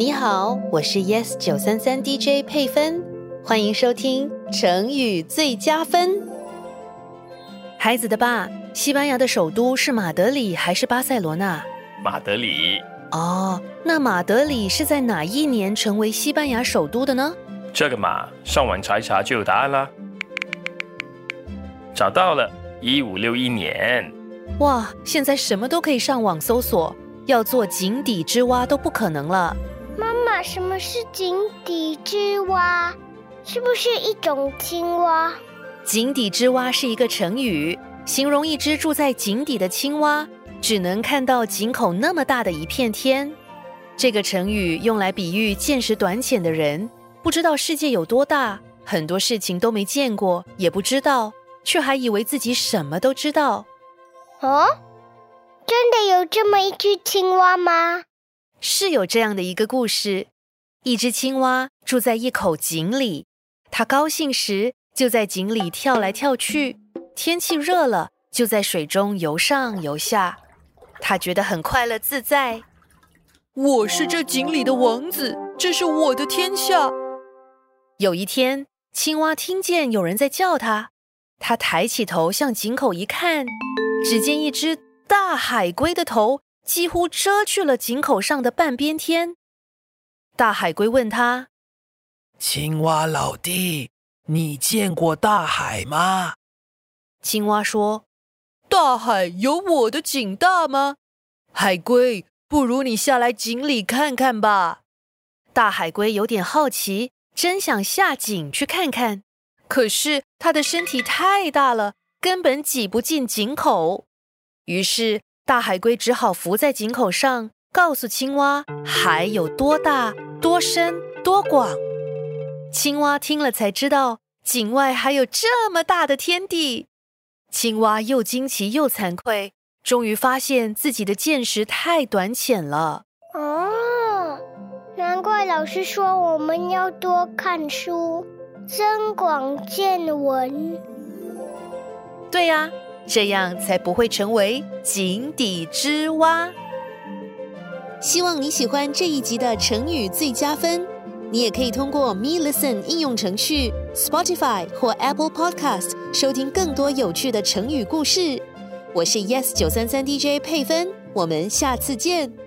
你好，我是 Yes 九三三 DJ 佩芬，欢迎收听成语最佳分。孩子的爸，西班牙的首都是马德里还是巴塞罗那？马德里。哦，那马德里是在哪一年成为西班牙首都的呢？这个嘛，上网查一查就有答案啦。找到了，一五六一年。哇，现在什么都可以上网搜索，要做井底之蛙都不可能了。什么是井底之蛙？是不是一种青蛙？井底之蛙是一个成语，形容一只住在井底的青蛙，只能看到井口那么大的一片天。这个成语用来比喻见识短浅的人，不知道世界有多大，很多事情都没见过，也不知道，却还以为自己什么都知道。哦，真的有这么一只青蛙吗？是有这样的一个故事：一只青蛙住在一口井里，它高兴时就在井里跳来跳去，天气热了就在水中游上游下，它觉得很快乐自在。我是这井里的王子，这是我的天下。有一天，青蛙听见有人在叫它，它抬起头向井口一看，只见一只大海龟的头。几乎遮去了井口上的半边天。大海龟问他：“青蛙老弟，你见过大海吗？”青蛙说：“大海有我的井大吗？”海龟，不如你下来井里看看吧。大海龟有点好奇，真想下井去看看，可是它的身体太大了，根本挤不进井口。于是。大海龟只好浮在井口上，告诉青蛙海有多大、多深、多广。青蛙听了才知道，井外还有这么大的天地。青蛙又惊奇又惭愧，终于发现自己的见识太短浅了。哦，难怪老师说我们要多看书，增广见闻。对呀。这样才不会成为井底之蛙。希望你喜欢这一集的成语最佳分。你也可以通过 Me Listen 应用程序、Spotify 或 Apple Podcast 收听更多有趣的成语故事。我是 Yes 九三三 DJ 佩芬，我们下次见。